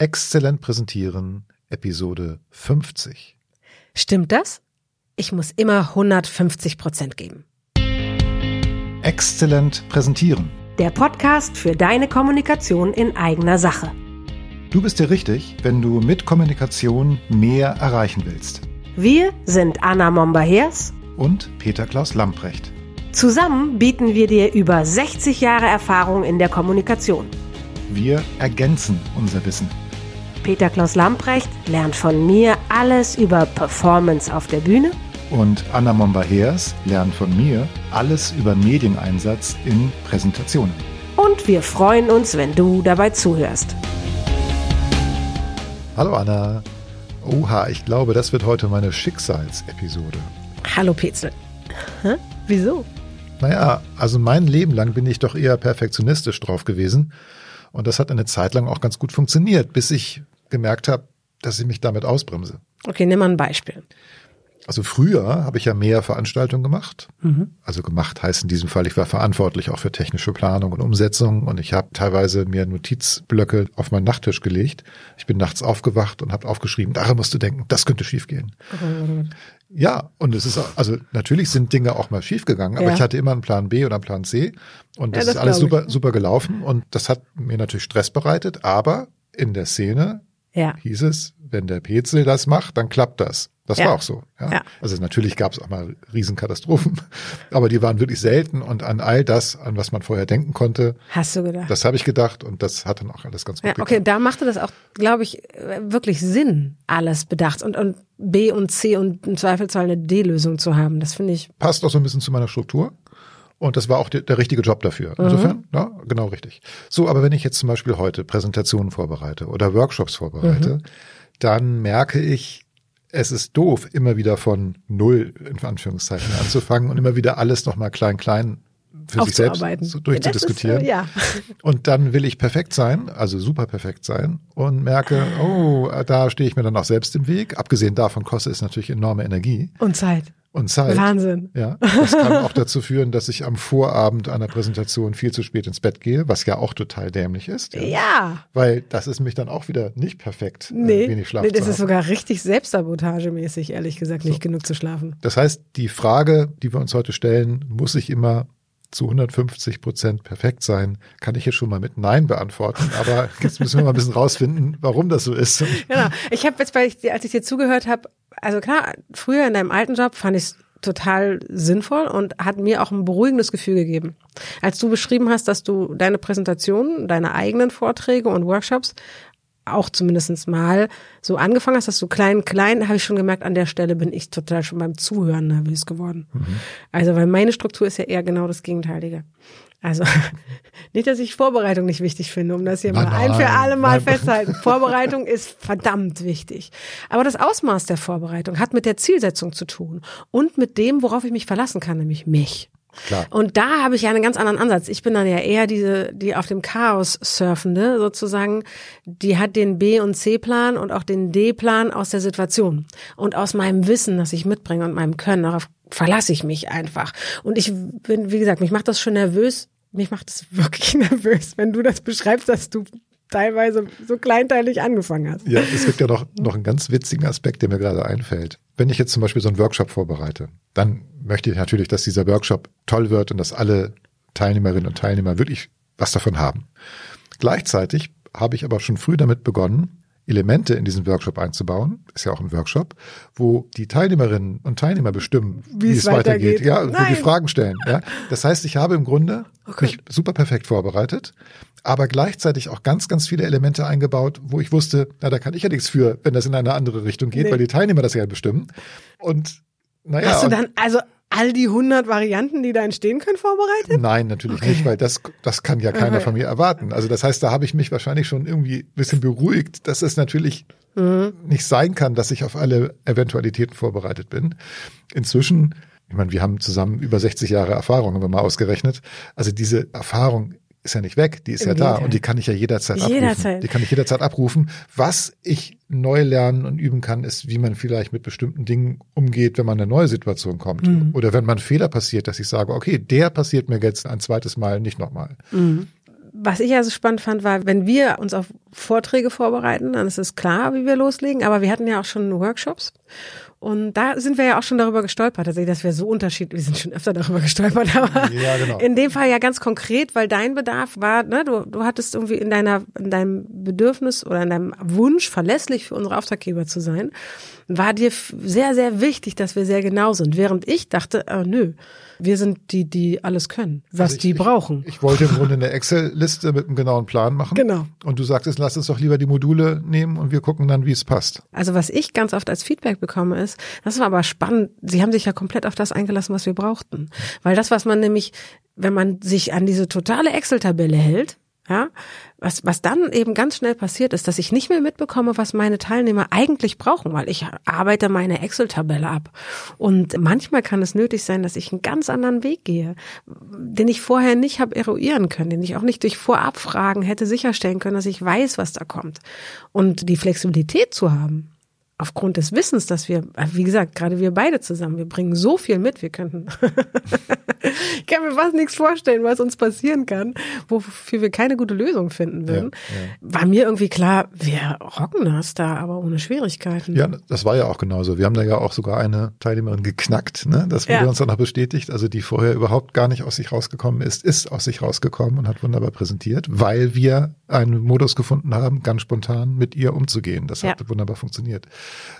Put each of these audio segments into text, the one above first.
Exzellent präsentieren, Episode 50. Stimmt das? Ich muss immer 150 Prozent geben. Exzellent präsentieren. Der Podcast für deine Kommunikation in eigener Sache. Du bist dir richtig, wenn du mit Kommunikation mehr erreichen willst. Wir sind Anna Momba-Hers Und Peter Klaus Lamprecht. Zusammen bieten wir dir über 60 Jahre Erfahrung in der Kommunikation. Wir ergänzen unser Wissen. Peter Klaus Lamprecht lernt von mir alles über Performance auf der Bühne Und Anna Momba-Heers lernt von mir alles über Medieneinsatz in Präsentationen. und wir freuen uns, wenn du dabei zuhörst. Hallo Anna. Oha, ich glaube, das wird heute meine Schicksalsepisode. Hallo Petzel. Hä? Wieso? Naja, also mein Leben lang bin ich doch eher perfektionistisch drauf gewesen. Und das hat eine Zeit lang auch ganz gut funktioniert, bis ich gemerkt habe, dass ich mich damit ausbremse. Okay, nimm mal ein Beispiel. Also früher habe ich ja mehr Veranstaltungen gemacht. Also gemacht heißt in diesem Fall, ich war verantwortlich auch für technische Planung und Umsetzung und ich habe teilweise mir Notizblöcke auf meinen Nachttisch gelegt. Ich bin nachts aufgewacht und habe aufgeschrieben, daran musst du denken, das könnte schiefgehen. Ja, und es ist auch, also natürlich sind Dinge auch mal schiefgegangen, aber Ja. ich hatte immer einen Plan B oder einen Plan C und das, Ja, das ist alles ich. super, super gelaufen und das hat mir natürlich Stress bereitet, aber in der Szene Ja. hieß es, wenn der Petzel das macht, dann klappt das. Das Ja. war auch so. Ja. Ja. Also natürlich gab es auch mal Riesenkatastrophen, aber die waren wirklich selten und an all das, an was man vorher denken konnte, Hast du gedacht? das habe ich gedacht und das hat dann auch alles ganz gut Ja, okay, da machte das auch, glaube ich, wirklich Sinn, alles bedacht und, und B und C und im Zweifelsfall eine D-Lösung zu haben. Das finde ich, Passt auch so ein bisschen zu meiner Struktur. Und das war auch der, der richtige Job dafür. Insofern, ja, genau richtig. So, aber wenn ich jetzt zum Beispiel heute Präsentationen vorbereite oder Workshops vorbereite, dann merke ich, es ist doof, immer wieder von Null, in Anführungszeichen, anzufangen und immer wieder alles nochmal klein, klein für sich selbst durchzudiskutieren. Ist, ja. Und dann will ich perfekt sein, also super perfekt sein und merke, oh, da stehe ich mir dann auch selbst im Weg. Abgesehen davon kostet es natürlich enorme Energie Und Zeit. Und Zeit. Wahnsinn. Ja, das kann auch dazu führen, dass ich am Vorabend einer Präsentation viel zu spät ins Bett gehe, was ja auch total dämlich ist. Ja. Weil das ist mich dann auch wieder nicht perfekt, Nee, äh, wenig Schlaf nee das ist sogar richtig selbstsabotagemäßig, ehrlich gesagt, nicht genug zu schlafen. Das heißt, die Frage, die wir uns heute stellen, muss ich immer zu 150 Prozent perfekt sein, kann ich jetzt schon mal mit Nein beantworten. Aber jetzt müssen wir mal ein bisschen rausfinden, warum das so ist. Genau. Ich habe jetzt, ich, als ich dir zugehört habe, also klar, früher in deinem alten Job fand ich es total sinnvoll und hat mir auch ein beruhigendes Gefühl gegeben. Als du beschrieben hast, dass du deine Präsentationen, deine eigenen Vorträge und Workshops auch zumindest mal so angefangen hast, dass du klein, klein, habe ich schon gemerkt, an der Stelle bin ich total schon beim Zuhören nervös geworden. Also, weil meine Struktur ist ja eher genau das Gegenteilige. Also, nicht, dass ich Vorbereitung nicht wichtig finde, um das hier Nein, mal ein für alle Mal nein. festzuhalten. Vorbereitung ist verdammt wichtig. Aber das Ausmaß der Vorbereitung hat mit der Zielsetzung zu tun und mit dem, worauf ich mich verlassen kann, nämlich mich. Klar. Und da habe ich ja einen ganz anderen Ansatz. Ich bin dann ja eher diese, die auf dem Chaos surfende, sozusagen. Die hat den B- und C-Plan und auch den D-Plan aus der Situation. Und aus meinem Wissen, das ich mitbringe und meinem Können, darauf verlasse ich mich einfach. Und ich bin, wie gesagt, mich macht das schon nervös. Mich macht es wirklich nervös, wenn du das beschreibst, dass du teilweise so kleinteilig angefangen hast. Ja, es gibt ja noch, noch einen ganz witzigen Aspekt, der mir gerade einfällt. Wenn ich jetzt zum Beispiel so einen Workshop vorbereite, dann möchte ich natürlich, dass dieser Workshop toll wird und dass alle Teilnehmerinnen und Teilnehmer wirklich was davon haben. Gleichzeitig habe ich aber schon früh damit begonnen, Elemente in diesen Workshop einzubauen, ist ja auch ein Workshop, wo die Teilnehmerinnen und Teilnehmer bestimmen, wie, Wie es weitergeht, weitergeht. ja, wo die Fragen stellen. Ja. Das heißt, ich habe im Grunde mich super perfekt vorbereitet, aber gleichzeitig auch ganz, ganz viele Elemente eingebaut, wo ich wusste, na, da kann ich ja nichts für, wenn das in eine andere Richtung geht, Nee. weil die Teilnehmer das ja bestimmen. Und naja, Hast du dann also all die 100 Varianten, die da entstehen können, vorbereitet? Nein, natürlich nicht, weil das, das kann ja keiner Okay. von mir erwarten. Also das heißt, da habe ich mich wahrscheinlich schon irgendwie ein bisschen beruhigt, dass es natürlich nicht sein kann, dass ich auf alle Eventualitäten vorbereitet bin. Inzwischen, ich meine, wir haben zusammen über 60 Jahre Erfahrung, haben wir mal ausgerechnet. Also diese Erfahrung ist ja nicht weg, die ist Im ja da Gegenteil. und die kann ich ja jederzeit abrufen. Jederzeit. Die kann ich jederzeit abrufen. Was ich neu lernen und üben kann, ist, wie man vielleicht mit bestimmten Dingen umgeht, wenn man in eine neue Situation kommt. Oder wenn man Fehler passiert, dass ich sage, okay, der passiert mir jetzt ein zweites Mal, nicht nochmal. was ich also spannend fand, war, wenn wir uns auf Vorträge vorbereiten, dann ist es klar, wie wir loslegen. Aber wir hatten ja auch schon Workshops. Und da sind wir ja auch schon darüber gestolpert, also dass wir so unterschiedlich, wir sind schon öfter darüber gestolpert, aber ja, genau. in dem Fall ja ganz konkret, weil dein Bedarf war, ne, du, du hattest irgendwie in deiner, in deinem Bedürfnis oder in deinem Wunsch, verlässlich für unsere Auftraggeber zu sein, war dir sehr, sehr wichtig, dass wir sehr genau sind. Während ich dachte, äh, nö, wir sind die, die alles können, was also ich, die brauchen. Ich, ich, wollte im Grunde eine Excel-Liste mit einem genauen Plan machen. Genau. Und du sagtest, lass uns doch lieber die Module nehmen und wir gucken dann, wie es passt. Also was ich ganz oft als Feedback bekomme ist, das war aber spannend, sie haben sich ja komplett auf das eingelassen, was wir brauchten. Weil das, was man nämlich, wenn man sich an diese totale Excel-Tabelle hält, ja, was, was dann eben ganz schnell passiert ist, dass ich nicht mehr mitbekomme, was meine Teilnehmer eigentlich brauchen, weil ich arbeite meine Excel-Tabelle ab. Und manchmal kann es nötig sein, dass ich einen ganz anderen Weg gehe, den ich vorher nicht habe eruieren können, den ich auch nicht durch Vorabfragen hätte sicherstellen können, dass ich weiß, was da kommt. Und die Flexibilität zu haben, aufgrund des Wissens, dass wir, wie gesagt, gerade wir beide zusammen, wir bringen so viel mit, wir könnten, kann mir fast nichts vorstellen, was uns passieren kann, wofür wir keine gute Lösung finden würden. Ja, ja. War mir irgendwie klar, wir rocken das da, aber ohne Schwierigkeiten. Ja, das war ja auch genauso. Wir haben da ja auch sogar eine Teilnehmerin geknackt, ne? Das wurde ja. uns dann noch bestätigt. Also die vorher überhaupt gar nicht aus sich rausgekommen ist, ist aus sich rausgekommen und hat wunderbar präsentiert, weil wir einen Modus gefunden haben, ganz spontan mit ihr umzugehen. Das hat wunderbar funktioniert.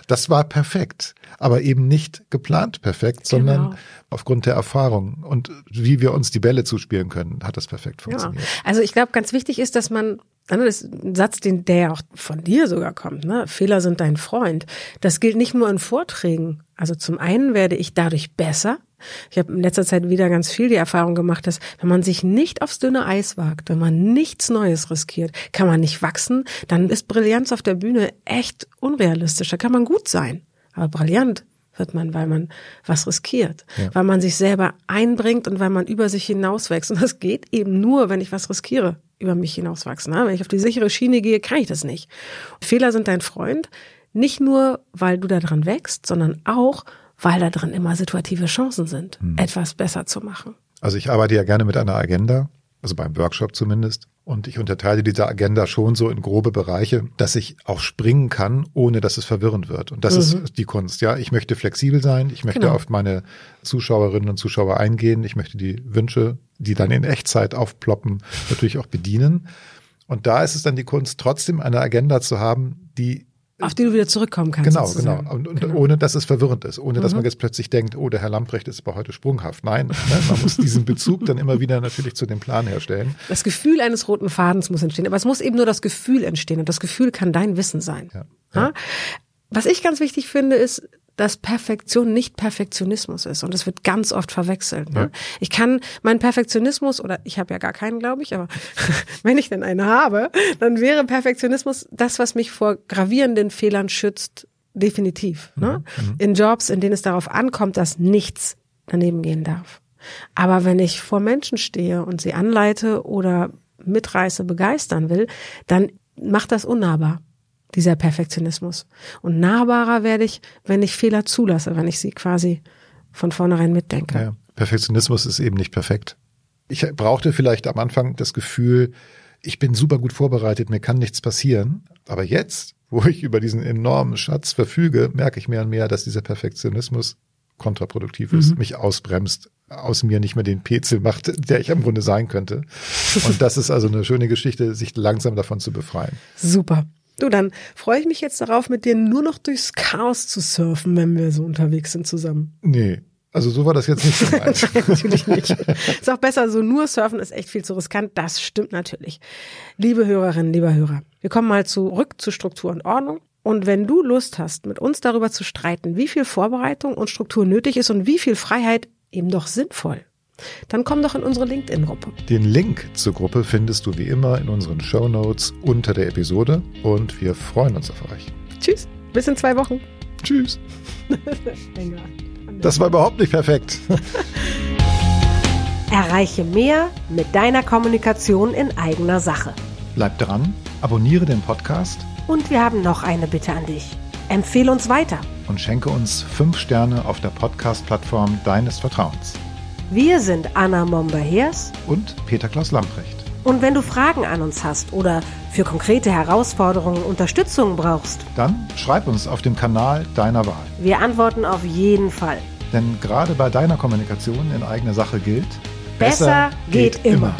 Das war perfekt, aber eben nicht geplant perfekt, sondern genau. aufgrund der Erfahrung und wie wir uns die Bälle zuspielen können, hat das perfekt funktioniert. Ja. Also ich glaube, ganz wichtig ist, dass man das ist ein Satz, den, der ja auch von dir sogar kommt, ne? Fehler sind dein Freund. Das gilt nicht nur in Vorträgen. Also zum einen werde ich dadurch besser, ich habe in letzter Zeit wieder ganz viel die Erfahrung gemacht, dass wenn man sich nicht aufs dünne Eis wagt, wenn man nichts Neues riskiert, kann man nicht wachsen, dann ist Brillanz auf der Bühne echt unrealistisch. Da kann man gut sein, aber brillant wird man, weil man was riskiert, ja. weil man sich selber einbringt und weil man über sich hinauswächst. Und das geht eben nur, wenn ich was riskiere, über mich hinauswachsen. Wenn ich auf die sichere Schiene gehe, kann ich das nicht. Fehler sind dein Freund, nicht nur, weil du daran wächst, sondern auch, weil da drin immer situative Chancen sind, hm. etwas besser zu machen. Also ich arbeite ja gerne mit einer Agenda, also beim Workshop zumindest. Und ich unterteile diese Agenda schon so in grobe Bereiche, dass ich auch springen kann, ohne dass es verwirrend wird. Und das mhm. ist die Kunst. Ja, ich möchte flexibel sein. Ich möchte genau. auf meine Zuschauerinnen und Zuschauer eingehen. Ich möchte die Wünsche, die dann in Echtzeit aufploppen, natürlich auch bedienen. Und da ist es dann die Kunst, trotzdem eine Agenda zu haben, die auf die du wieder zurückkommen kannst. Genau, sozusagen. genau. Und, und genau. ohne, dass es verwirrend ist, ohne, dass mhm. man jetzt plötzlich denkt, oh, der Herr Lamprecht ist aber heute sprunghaft. Nein, ne? man muss diesen Bezug dann immer wieder natürlich zu dem Plan herstellen. Das Gefühl eines roten Fadens muss entstehen, aber es muss eben nur das Gefühl entstehen und das Gefühl kann dein Wissen sein. Ja. ja. Was ich ganz wichtig finde, ist, dass Perfektion nicht Perfektionismus ist und es wird ganz oft verwechselt. Ne? Ja. Ich kann meinen Perfektionismus oder ich habe ja gar keinen, glaube ich, aber wenn ich denn einen habe, dann wäre Perfektionismus das, was mich vor gravierenden Fehlern schützt, definitiv. Ne? Mhm. In Jobs, in denen es darauf ankommt, dass nichts daneben gehen darf. Aber wenn ich vor Menschen stehe und sie anleite oder mitreiße, begeistern will, dann macht das unnahbar dieser Perfektionismus. Und nahbarer werde ich, wenn ich Fehler zulasse, wenn ich sie quasi von vornherein mitdenke. Ja, Perfektionismus ist eben nicht perfekt. Ich brauchte vielleicht am Anfang das Gefühl, ich bin super gut vorbereitet, mir kann nichts passieren. Aber jetzt, wo ich über diesen enormen Schatz verfüge, merke ich mehr und mehr, dass dieser Perfektionismus kontraproduktiv ist, mhm. mich ausbremst, aus mir nicht mehr den Pezel macht, der ich im Grunde sein könnte. Und das ist also eine schöne Geschichte, sich langsam davon zu befreien. Super. Du, dann freue ich mich jetzt darauf, mit dir nur noch durchs Chaos zu surfen, wenn wir so unterwegs sind zusammen. Nee. Also so war das jetzt nicht gemeint. natürlich nicht. Ist auch besser, so nur surfen ist echt viel zu riskant. Das stimmt natürlich. Liebe Hörerinnen, lieber Hörer, wir kommen mal zurück zu Struktur und Ordnung. Und wenn du Lust hast, mit uns darüber zu streiten, wie viel Vorbereitung und Struktur nötig ist und wie viel Freiheit eben doch sinnvoll dann komm doch in unsere LinkedIn-Gruppe. Den Link zur Gruppe findest du wie immer in unseren Show Notes unter der Episode und wir freuen uns auf euch. Tschüss, bis in zwei Wochen. Tschüss. das war überhaupt nicht perfekt. Erreiche mehr mit deiner Kommunikation in eigener Sache. Bleib dran, abonniere den Podcast. Und wir haben noch eine Bitte an dich. Empfehle uns weiter. Und schenke uns fünf Sterne auf der Podcast-Plattform deines Vertrauens. Wir sind Anna Momber-Hers und Peter Klaus Lamprecht. Und wenn du Fragen an uns hast oder für konkrete Herausforderungen Unterstützung brauchst, Dann schreib uns auf dem Kanal deiner Wahl. wir antworten auf jeden Fall. Denn gerade bei deiner Kommunikation in eigener Sache gilt, Besser geht immer.